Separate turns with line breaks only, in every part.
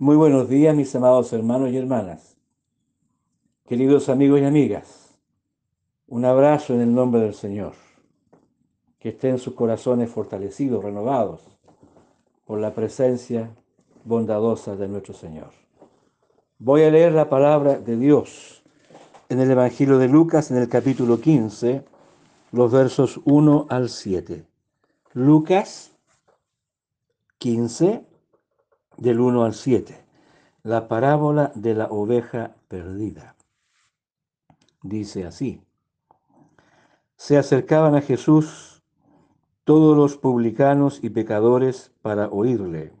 Muy buenos días, mis amados hermanos y hermanas. Queridos amigos y amigas, un abrazo en el nombre del Señor. Que estén sus corazones fortalecidos, renovados por la presencia bondadosa de nuestro Señor. Voy a leer la palabra de Dios en el Evangelio de Lucas, en el capítulo 15, los versos 1 al 7. Lucas 15, del 1 al 7. La parábola de la oveja perdida. Dice así. Se acercaban a Jesús todos los publicanos y pecadores para oírle.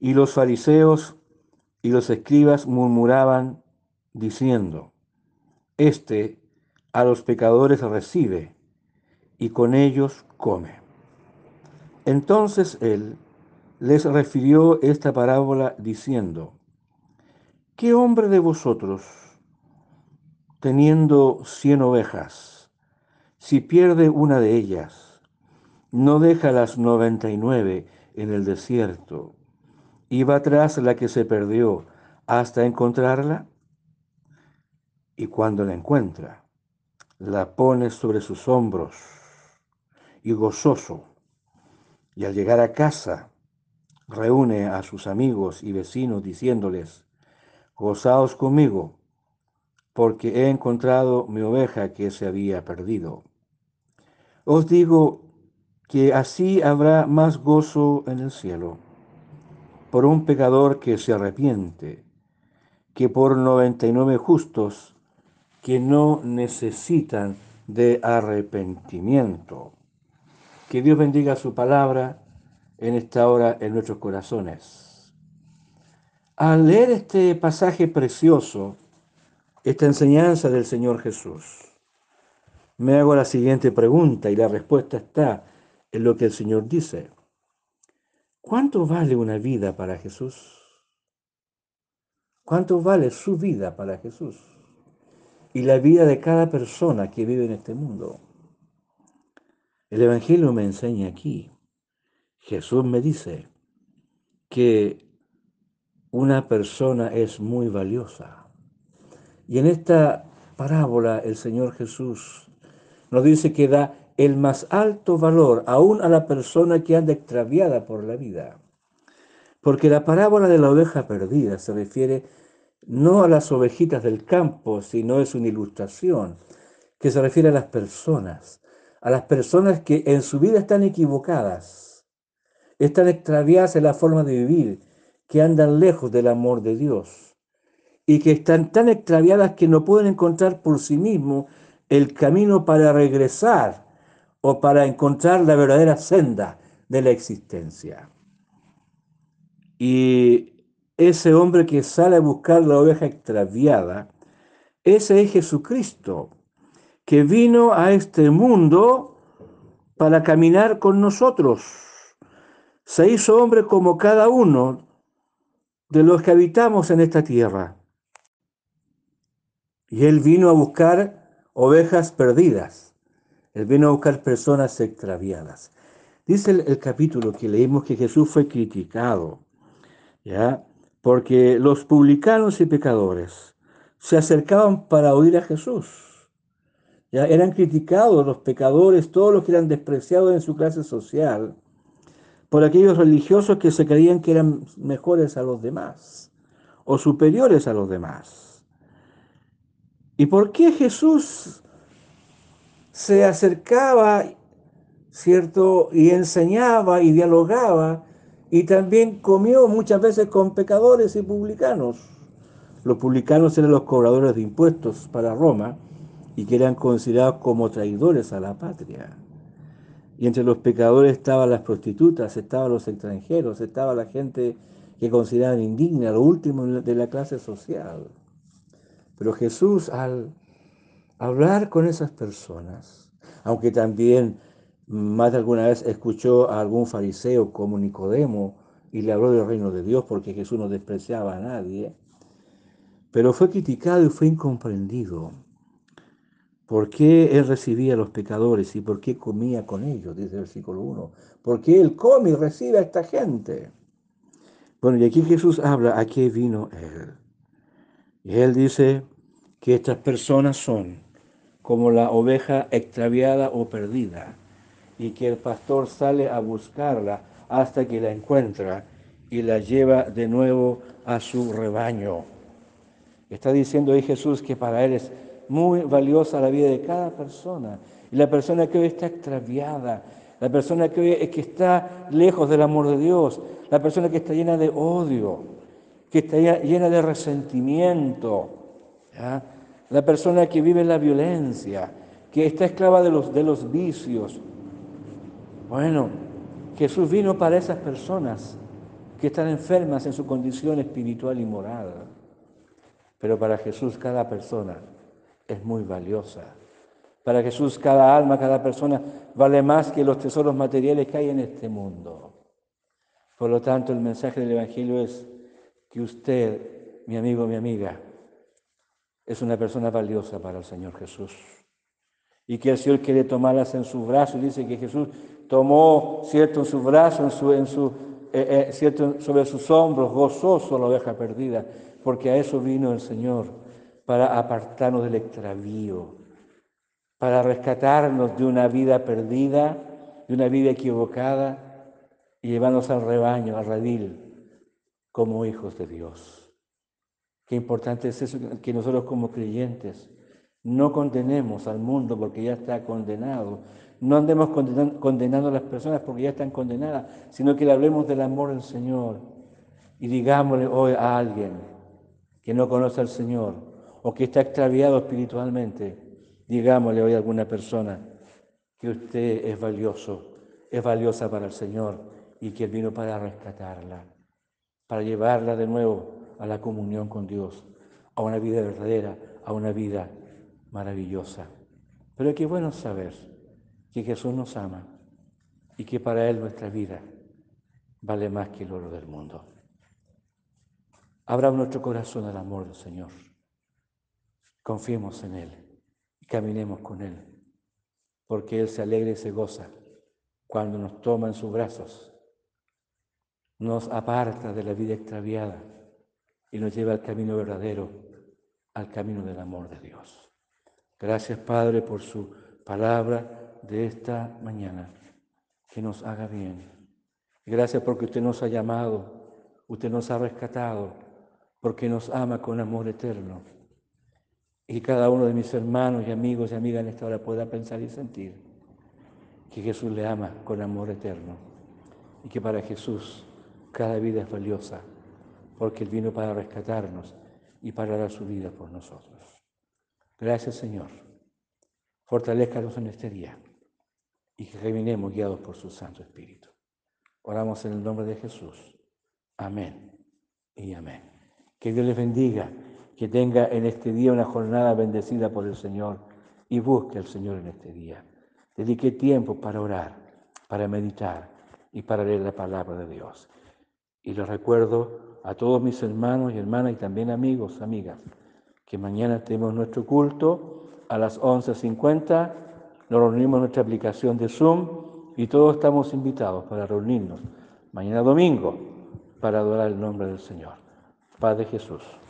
Y los fariseos y los escribas murmuraban diciendo, Este a los pecadores recibe y con ellos come. Entonces él les refirió esta parábola diciendo, ¿qué hombre de vosotros, teniendo cien ovejas, si pierde una de ellas, no deja las noventa y nueve en el desierto y va tras la que se perdió hasta encontrarla? Y cuando la encuentra, la pone sobre sus hombros y gozoso, y al llegar a casa, reúne a sus amigos y vecinos diciéndoles, gozaos conmigo, porque he encontrado mi oveja que se había perdido. Os digo que así habrá más gozo en el cielo por un pecador que se arrepiente, que por noventa y nueve justos que no necesitan de arrepentimiento. Que Dios bendiga su palabra en esta hora en nuestros corazones. Al leer este pasaje precioso, esta enseñanza del Señor Jesús, me hago la siguiente pregunta y la respuesta está en lo que el Señor dice. ¿Cuánto vale una vida para Jesús? ¿Cuánto vale su vida para Jesús? Y la vida de cada persona que vive en este mundo. El Evangelio me enseña aquí Jesús me dice que una persona es muy valiosa. Y en esta parábola el Señor Jesús nos dice que da el más alto valor aún a la persona que anda extraviada por la vida. Porque la parábola de la oveja perdida se refiere no a las ovejitas del campo, sino es una ilustración que se refiere a las personas, a las personas que en su vida están equivocadas están extraviadas en la forma de vivir, que andan lejos del amor de Dios y que están tan extraviadas que no pueden encontrar por sí mismos el camino para regresar o para encontrar la verdadera senda de la existencia. Y ese hombre que sale a buscar la oveja extraviada, ese es Jesucristo, que vino a este mundo para caminar con nosotros se hizo hombre como cada uno de los que habitamos en esta tierra. Y él vino a buscar ovejas perdidas. Él vino a buscar personas extraviadas. Dice el, capítulo que leímos que Jesús fue criticado, ¿ya? Porque los publicanos y pecadores se acercaban para oír a Jesús. Ya eran criticados los pecadores, todos los que eran despreciados en su clase social por aquellos religiosos que se creían que eran mejores a los demás o superiores a los demás. ¿Y por qué Jesús se acercaba, cierto, y enseñaba y dialogaba y también comió muchas veces con pecadores y publicanos? Los publicanos eran los cobradores de impuestos para Roma y que eran considerados como traidores a la patria. Y entre los pecadores estaban las prostitutas, estaban los extranjeros, estaba la gente que consideraban indigna, lo último de la clase social. Pero Jesús al hablar con esas personas, aunque también más de alguna vez escuchó a algún fariseo como Nicodemo y le habló del reino de Dios porque Jesús no despreciaba a nadie, pero fue criticado y fue incomprendido. ¿Por qué él recibía a los pecadores y por qué comía con ellos? Dice el versículo 1. ¿Por qué él come y recibe a esta gente? Bueno, y aquí Jesús habla a qué vino Él. Y Él dice que estas personas son como la oveja extraviada o perdida, y que el pastor sale a buscarla hasta que la encuentra y la lleva de nuevo a su rebaño. Está diciendo ahí Jesús que para Él es muy valiosa la vida de cada persona. Y la persona que hoy está extraviada, la persona que hoy que está lejos del amor de Dios, la persona que está llena de odio, que está llena de resentimiento, la persona que vive la violencia, que está esclava de los, de los vicios. Bueno, Jesús vino para esas personas que están enfermas en su condición espiritual y moral. Pero para Jesús cada persona es muy valiosa. Para Jesús cada alma, cada persona vale más que los tesoros materiales que hay en este mundo. Por lo tanto, el mensaje del Evangelio es que usted, mi amigo, mi amiga, es una persona valiosa para el Señor Jesús. Y que el Señor quiere tomarlas en su brazo. Dice que Jesús tomó, cierto, en su brazo, en su, en su, eh, eh, cierto, sobre sus hombros, gozoso la oveja perdida, porque a eso vino el Señor, para apartarnos del extravío, para rescatarnos de una vida perdida, de una vida equivocada, y llevarnos al rebaño, al redil, como hijos de Dios. Qué importante es eso, que nosotros como creyentes no condenemos al mundo porque ya está condenado. No andemos condenando a las personas porque ya están condenadas, sino que le hablemos del amor del Señor y digámosle hoy a alguien que no conoce al Señor o que está extraviado espiritualmente, digámosle hoy a alguna persona que usted es valioso, es valiosa para el Señor y que Él vino para rescatarla, para llevarla de nuevo a la comunión con Dios, a una vida verdadera, a una vida maravillosa. Pero qué bueno saber que Jesús nos ama y que para Él nuestra vida vale más que el oro del mundo. Abra nuestro corazón al amor del Señor. Confiemos en Él y caminemos con Él, porque Él se alegra y se goza cuando nos toma en sus brazos, nos aparta de la vida extraviada y nos lleva al camino verdadero, al camino del amor de Dios. Gracias, Padre, por su palabra de esta mañana, que nos haga bien. Gracias porque usted nos ha llamado, usted nos ha rescatado, porque nos ama con amor eterno. Y cada uno de mis hermanos y amigos y amigas en esta hora pueda pensar y sentir que Jesús le ama con amor eterno y que para Jesús cada vida es valiosa, porque Él vino para rescatarnos y para dar su vida por nosotros. Gracias, Señor. Fortalezcanos en este día y que caminemos guiados por su Santo Espíritu. Oramos en el nombre de Jesús. Amén y amén. Que Dios les bendiga, que tenga en este día una jornada bendecida por el Señor y busque al Señor en este día. Dedique tiempo para orar, para meditar y para leer la palabra de Dios. Y les recuerdo a todos mis hermanos y hermanas y también amigos, amigas, que mañana tenemos nuestro culto a las 11.50. Nos reunimos en nuestra aplicación de Zoom y todos estamos invitados para reunirnos mañana domingo para adorar el nombre del Señor. Padre Jesús.